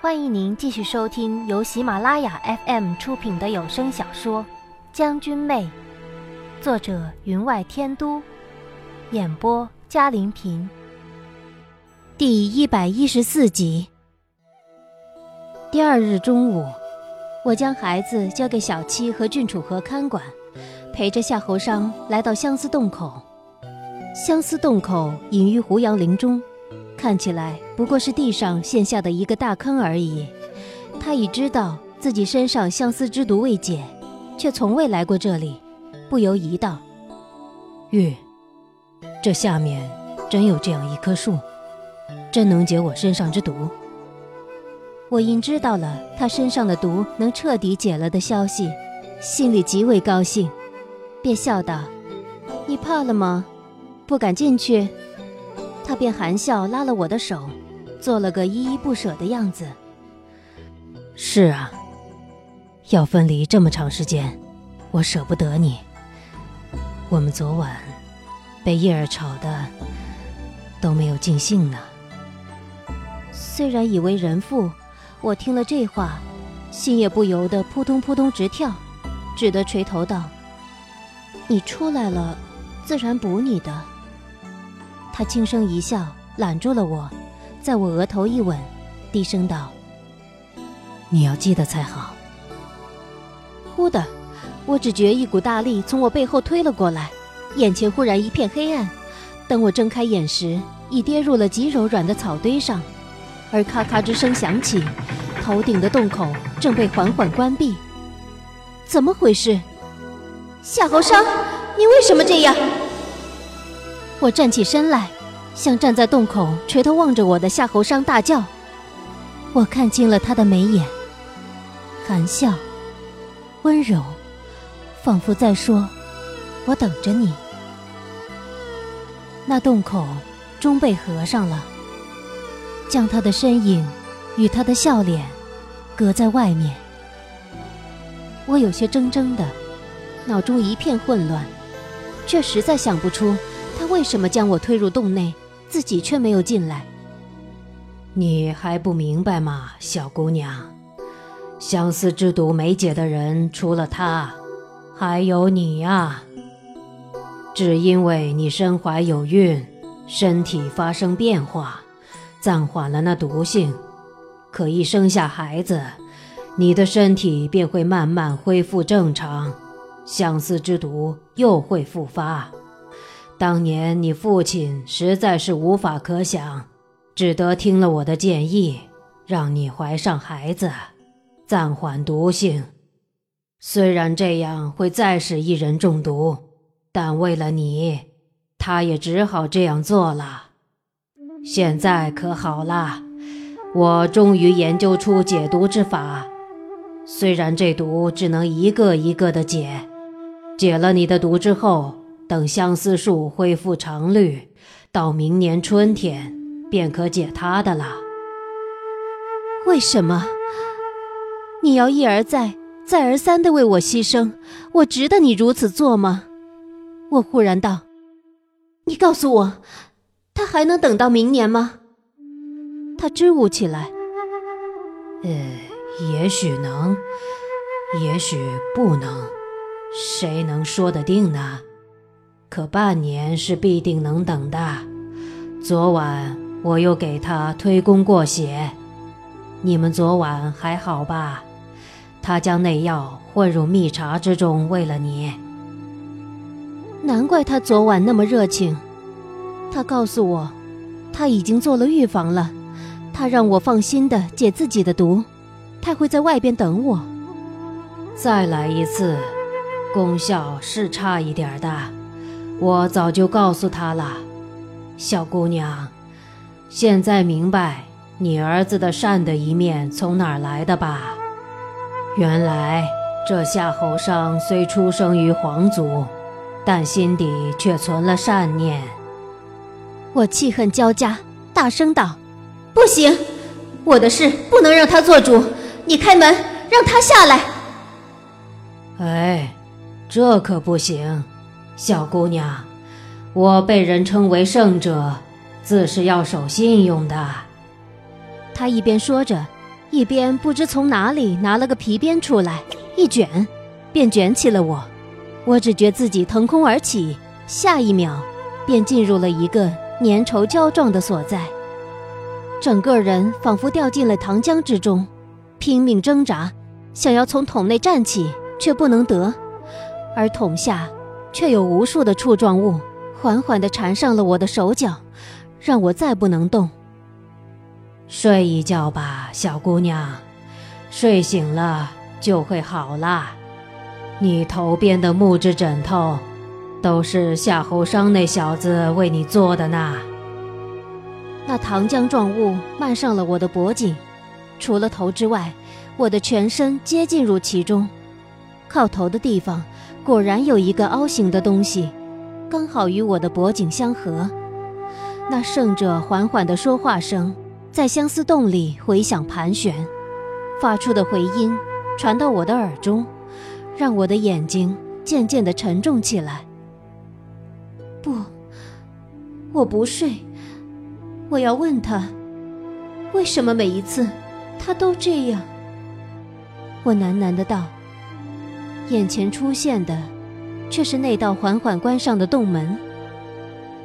欢迎您继续收听由喜马拉雅 FM 出品的有声小说《将军妹》，作者云外天都，演播嘉玲平。第一百一十四集。第二日中午，我将孩子交给小七和郡主和看管，陪着夏侯商来到相思洞口。相思洞口隐于胡杨林中。看起来不过是地上陷下的一个大坑而已。他已知道自己身上相思之毒未解，却从未来过这里，不由疑道：“玉，这下面真有这样一棵树，真能解我身上之毒。”我因知道了他身上的毒能彻底解了的消息，心里极为高兴，便笑道：“你怕了吗？不敢进去？”他便含笑拉了我的手，做了个依依不舍的样子。是啊，要分离这么长时间，我舍不得你。我们昨晚被叶儿吵的都没有尽兴呢。虽然以为人妇，我听了这话，心也不由得扑通扑通直跳，只得垂头道：“你出来了，自然补你的。”他轻声一笑，揽住了我，在我额头一吻，低声道：“你要记得才好。”忽的，我只觉一股大力从我背后推了过来，眼前忽然一片黑暗。等我睁开眼时，已跌入了极柔软的草堆上，而咔咔之声响起，头顶的洞口正被缓缓关闭。怎么回事？夏侯商，你为什么这样？我站起身来，向站在洞口垂头望着我的夏侯商大叫。我看清了他的眉眼，含笑，温柔，仿佛在说：“我等着你。”那洞口终被合上了，将他的身影与他的笑脸隔在外面。我有些怔怔的，脑中一片混乱，却实在想不出。他为什么将我推入洞内，自己却没有进来？你还不明白吗，小姑娘？相思之毒没解的人，除了他，还有你呀。只因为你身怀有孕，身体发生变化，暂缓了那毒性。可一生下孩子，你的身体便会慢慢恢复正常，相思之毒又会复发。当年你父亲实在是无法可想，只得听了我的建议，让你怀上孩子，暂缓毒性。虽然这样会再使一人中毒，但为了你，他也只好这样做了。现在可好了，我终于研究出解毒之法。虽然这毒只能一个一个的解，解了你的毒之后。等相思树恢复常绿，到明年春天便可解它的了。为什么你要一而再、再而三的为我牺牲？我值得你如此做吗？我忽然道：“你告诉我，他还能等到明年吗？”他支吾起来：“呃，也许能，也许不能，谁能说得定呢？”可半年是必定能等的。昨晚我又给他推功过血，你们昨晚还好吧？他将那药混入蜜茶之中，为了你。难怪他昨晚那么热情。他告诉我，他已经做了预防了。他让我放心的解自己的毒，他会在外边等我。再来一次，功效是差一点的。我早就告诉他了，小姑娘，现在明白你儿子的善的一面从哪儿来的吧？原来这夏侯尚虽出生于皇族，但心底却存了善念。我气恨交加，大声道：“不行，我的事不能让他做主。你开门，让他下来。”哎，这可不行。小姑娘，我被人称为圣者，自是要守信用的。他一边说着，一边不知从哪里拿了个皮鞭出来，一卷，便卷起了我。我只觉自己腾空而起，下一秒，便进入了一个粘稠胶状的所在，整个人仿佛掉进了糖浆之中，拼命挣扎，想要从桶内站起，却不能得，而桶下却有无数的触状物缓缓地缠上了我的手脚，让我再不能动。睡一觉吧，小姑娘，睡醒了就会好啦。你头边的木质枕头，都是夏侯商那小子为你做的呢。那糖浆状物漫上了我的脖颈，除了头之外，我的全身皆进入其中。靠头的地方果然有一个凹形的东西，刚好与我的脖颈相合。那圣者缓缓的说话声在相思洞里回响盘旋，发出的回音传到我的耳中。让我的眼睛渐渐的沉重起来。不，我不睡，我要问他，为什么每一次他都这样？我喃喃的道。眼前出现的，却是那道缓缓关上的洞门。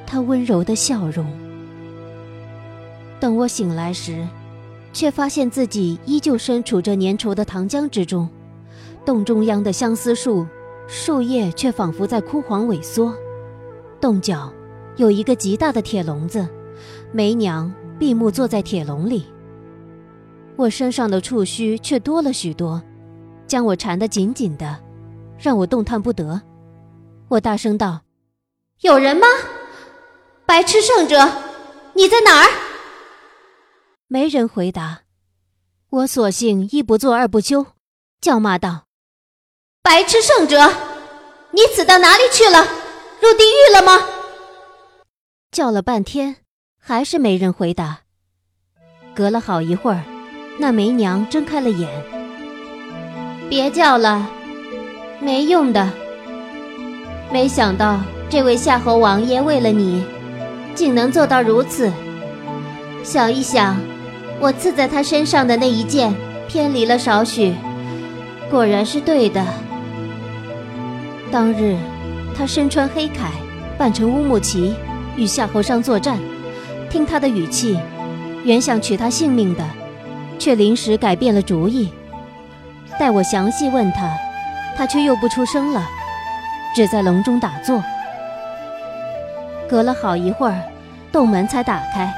他温柔的笑容。等我醒来时，却发现自己依旧身处这粘稠的糖浆之中。洞中央的相思树，树叶却仿佛在枯黄萎缩。洞角有一个极大的铁笼子，梅娘闭目坐在铁笼里。我身上的触须却多了许多，将我缠得紧紧的，让我动弹不得。我大声道：“有人吗？白痴圣者，你在哪儿？”没人回答。我索性一不做二不休，叫骂道。白痴圣者，你死到哪里去了？入地狱了吗？叫了半天，还是没人回答。隔了好一会儿，那梅娘睁开了眼。别叫了，没用的。没想到这位夏侯王爷为了你，竟能做到如此。想一想，我刺在他身上的那一剑偏离了少许，果然是对的。当日，他身穿黑铠，扮成乌木齐，与夏侯商作战。听他的语气，原想取他性命的，却临时改变了主意。待我详细问他，他却又不出声了，只在笼中打坐。隔了好一会儿，洞门才打开，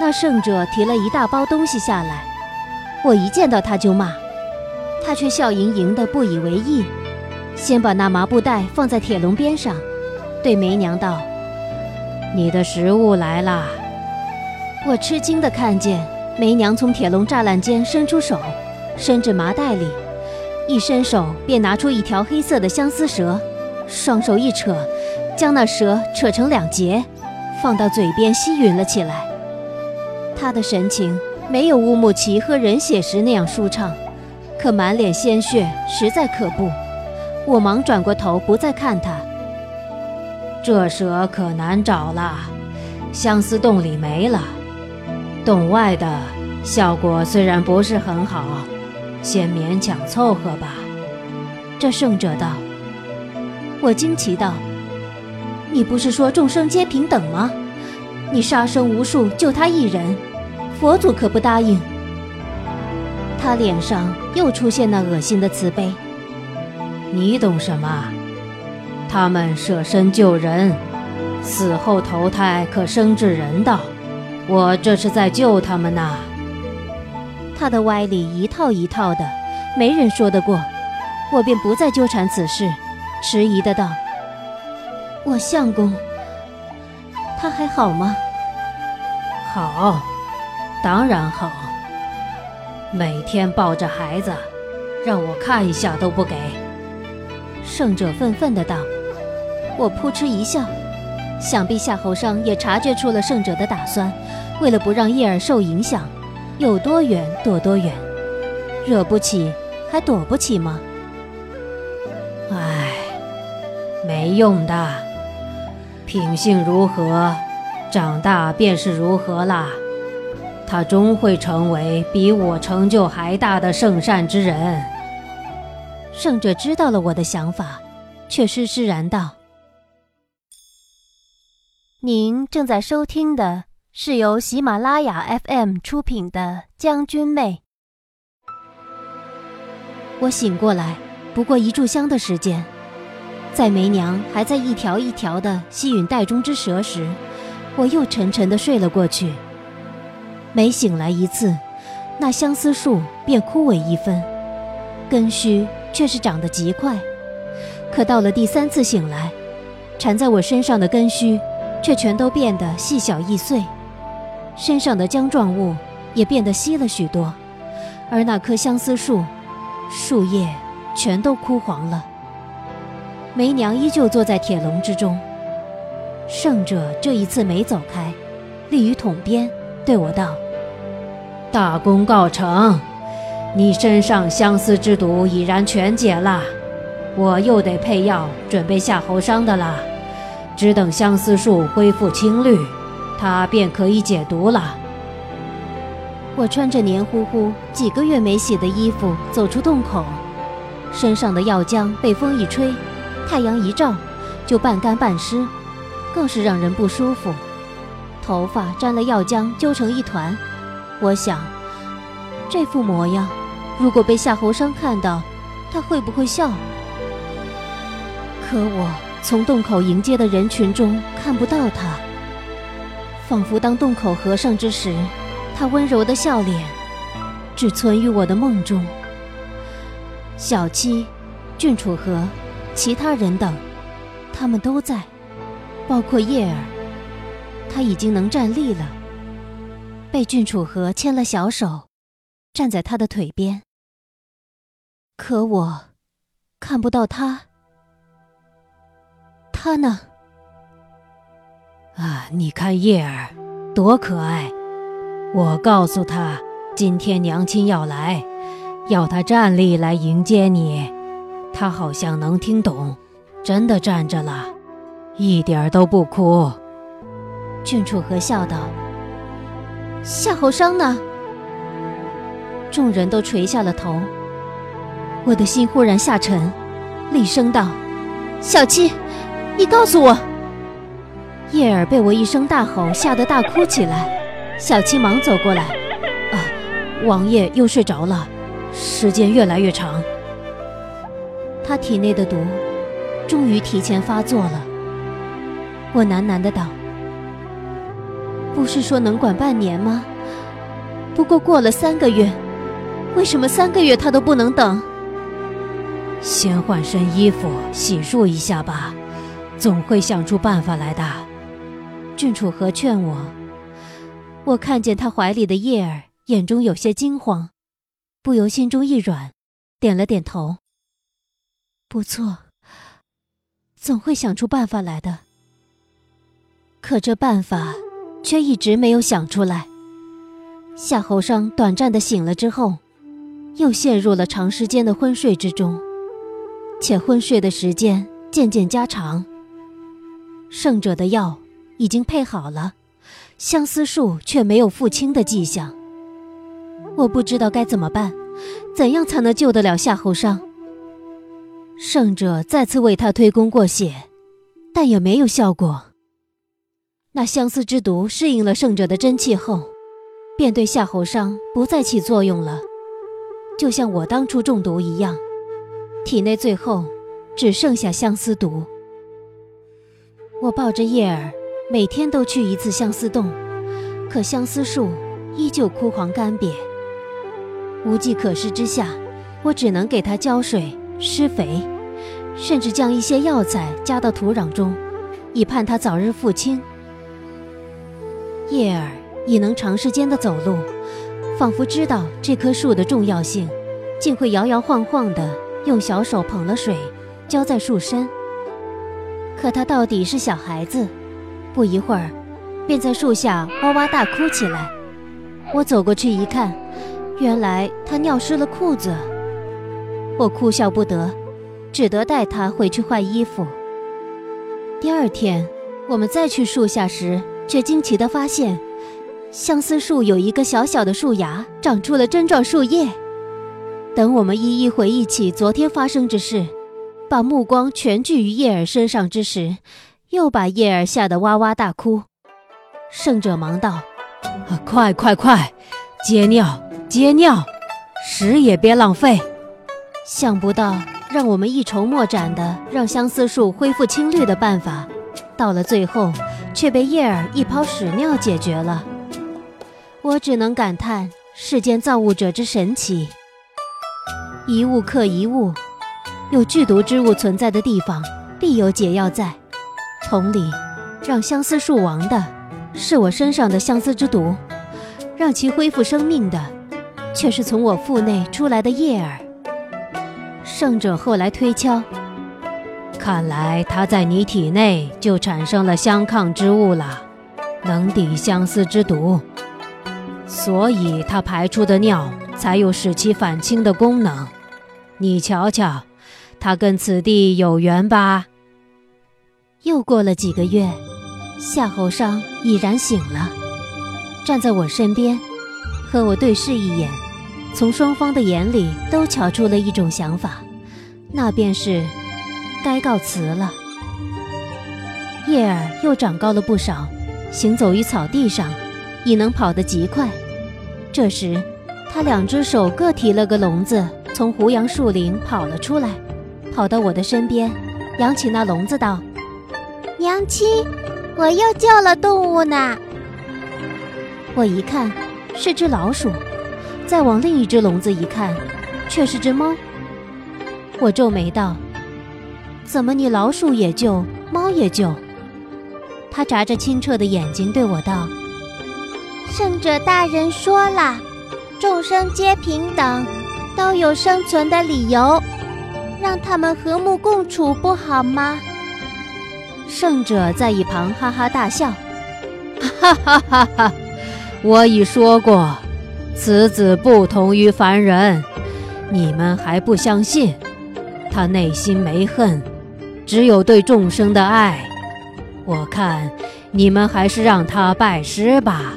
那圣者提了一大包东西下来。我一见到他就骂，他却笑盈盈的，不以为意。先把那麻布袋放在铁笼边上，对梅娘道：“你的食物来了。”我吃惊的看见梅娘从铁笼栅栏间伸出手，伸至麻袋里，一伸手便拿出一条黑色的相思蛇，双手一扯，将那蛇扯成两截，放到嘴边吸吮了起来。他的神情没有乌木齐喝人血时那样舒畅，可满脸鲜血，实在可怖。我忙转过头，不再看他。这蛇可难找了，相思洞里没了，洞外的效果虽然不是很好，先勉强凑合吧。这圣者道。我惊奇道：“你不是说众生皆平等吗？你杀生无数，救他一人，佛祖可不答应。”他脸上又出现那恶心的慈悲。你懂什么？他们舍身救人，死后投胎可升至人道。我这是在救他们呐。他的歪理一套一套的，没人说得过。我便不再纠缠此事，迟疑的道：“我相公，他还好吗？”好，当然好。每天抱着孩子，让我看一下都不给。圣者愤愤的道：“我扑哧一笑，想必夏侯商也察觉出了圣者的打算，为了不让叶儿受影响，有多远躲多远，惹不起还躲不起吗？唉，没用的，品性如何，长大便是如何啦。他终会成为比我成就还大的圣善之人。圣者知道了我的想法，却施施然道：“您正在收听的是由喜马拉雅 FM 出品的《将军妹》。”我醒过来，不过一炷香的时间，在梅娘还在一条一条的吸吮袋中之蛇时，我又沉沉的睡了过去。每醒来一次，那相思树便枯萎一分，根须。却是长得极快，可到了第三次醒来，缠在我身上的根须却全都变得细小易碎，身上的浆状物也变得稀了许多，而那棵相思树，树叶全都枯黄了。梅娘依旧坐在铁笼之中，圣者这一次没走开，立于桶边，对我道：“大功告成。”你身上相思之毒已然全解了，我又得配药准备下喉伤的了。只等相思树恢复青绿，他便可以解毒了。我穿着黏糊糊、几个月没洗的衣服走出洞口，身上的药浆被风一吹，太阳一照，就半干半湿，更是让人不舒服。头发沾了药浆揪成一团，我想，这副模样。如果被夏侯商看到，他会不会笑？可我从洞口迎接的人群中看不到他，仿佛当洞口合上之时，他温柔的笑脸只存于我的梦中。小七、郡楚河、其他人等，他们都在，包括叶儿，他已经能站立了，被郡楚河牵了小手。站在他的腿边，可我看不到他。他呢？啊，你看叶儿多可爱！我告诉他，今天娘亲要来，要他站立来迎接你。他好像能听懂，真的站着了，一点都不哭。郡主和笑道：“夏侯商呢？”众人都垂下了头，我的心忽然下沉，厉声道：“小七，你告诉我！”叶儿被我一声大吼吓得大哭起来，小七忙走过来：“啊，王爷又睡着了，时间越来越长，他体内的毒终于提前发作了。”我喃喃的道：“不是说能管半年吗？不过过了三个月。”为什么三个月他都不能等？先换身衣服，洗漱一下吧，总会想出办法来的。郡主和劝我，我看见他怀里的叶儿，眼中有些惊慌，不由心中一软，点了点头。不错，总会想出办法来的。可这办法却一直没有想出来。夏侯商短暂的醒了之后。又陷入了长时间的昏睡之中，且昏睡的时间渐渐加长。圣者的药已经配好了，相思树却没有复青的迹象。我不知道该怎么办，怎样才能救得了夏侯商？圣者再次为他推功过血，但也没有效果。那相思之毒适应了圣者的真气后，便对夏侯商不再起作用了。就像我当初中毒一样，体内最后只剩下相思毒。我抱着叶儿，每天都去一次相思洞，可相思树依旧枯黄干瘪。无计可施之下，我只能给它浇水、施肥，甚至将一些药材加到土壤中，以盼它早日复青。叶儿已能长时间的走路。仿佛知道这棵树的重要性，竟会摇摇晃晃的用小手捧了水，浇在树身。可他到底是小孩子，不一会儿，便在树下哇哇大哭起来。我走过去一看，原来他尿湿了裤子。我哭笑不得，只得带他回去换衣服。第二天，我们再去树下时，却惊奇地发现。相思树有一个小小的树芽，长出了针状树叶。等我们一一回忆起昨天发生之事，把目光全聚于叶儿身上之时，又把叶儿吓得哇哇大哭。圣者忙道：“快快快，接尿接尿，屎也别浪费。”想不到让我们一筹莫展的让相思树恢复青绿的办法，到了最后却被叶儿一泡屎尿解决了。我只能感叹世间造物者之神奇。一物克一物，有剧毒之物存在的地方，必有解药在。同理，让相思树亡的，是我身上的相思之毒；让其恢复生命的，却是从我腹内出来的叶儿。圣者后来推敲，看来他在你体内就产生了相抗之物了，能抵相思之毒。所以，他排出的尿才有使其反清的功能。你瞧瞧，他跟此地有缘吧？又过了几个月，夏侯商已然醒了，站在我身边，和我对视一眼，从双方的眼里都瞧出了一种想法，那便是该告辞了。叶儿又长高了不少，行走于草地上，已能跑得极快。这时，他两只手各提了个笼子，从胡杨树林跑了出来，跑到我的身边，扬起那笼子道：“娘亲，我又救了动物呢。”我一看，是只老鼠；再往另一只笼子一看，却是只猫。我皱眉道：“怎么你老鼠也救，猫也救？”他眨着清澈的眼睛对我道。圣者大人说了，众生皆平等，都有生存的理由，让他们和睦共处不好吗？圣者在一旁哈哈大笑，哈哈哈哈！我已说过，此子不同于凡人，你们还不相信？他内心没恨，只有对众生的爱。我看你们还是让他拜师吧。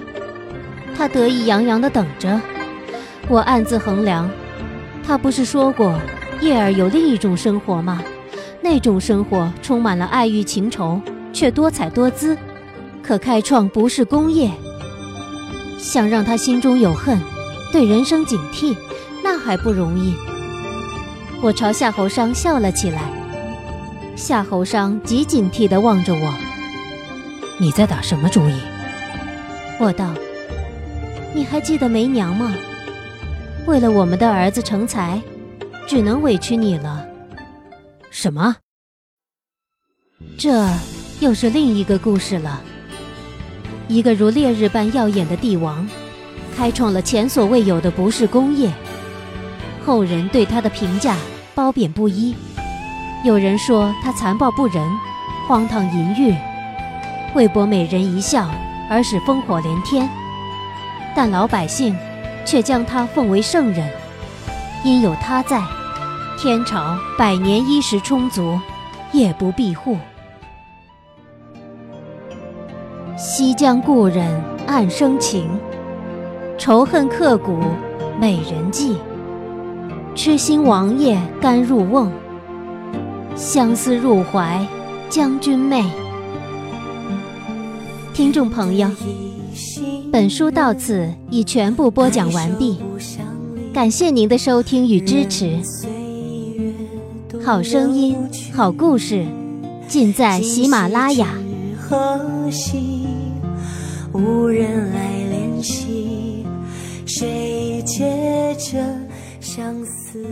他得意洋洋地等着，我暗自衡量，他不是说过叶儿有另一种生活吗？那种生活充满了爱欲情仇，却多彩多姿，可开创不是功业。想让他心中有恨，对人生警惕，那还不容易。我朝夏侯商笑了起来，夏侯商极警惕地望着我：“你在打什么主意？”我道。你还记得梅娘吗？为了我们的儿子成才，只能委屈你了。什么？这又是另一个故事了。一个如烈日般耀眼的帝王，开创了前所未有的不世功业，后人对他的评价褒贬不一。有人说他残暴不仁，荒唐淫欲，为博美人一笑而使烽火连天。但老百姓却将他奉为圣人，因有他在，天朝百年衣食充足，夜不闭户。西江故人暗生情，仇恨刻骨美人计。痴心王爷甘入瓮，相思入怀将军妹。听众朋友。本书到此已全部播讲完毕，感谢您的收听与支持。好声音，好故事，尽在喜马拉雅。无人来怜惜，谁借着相思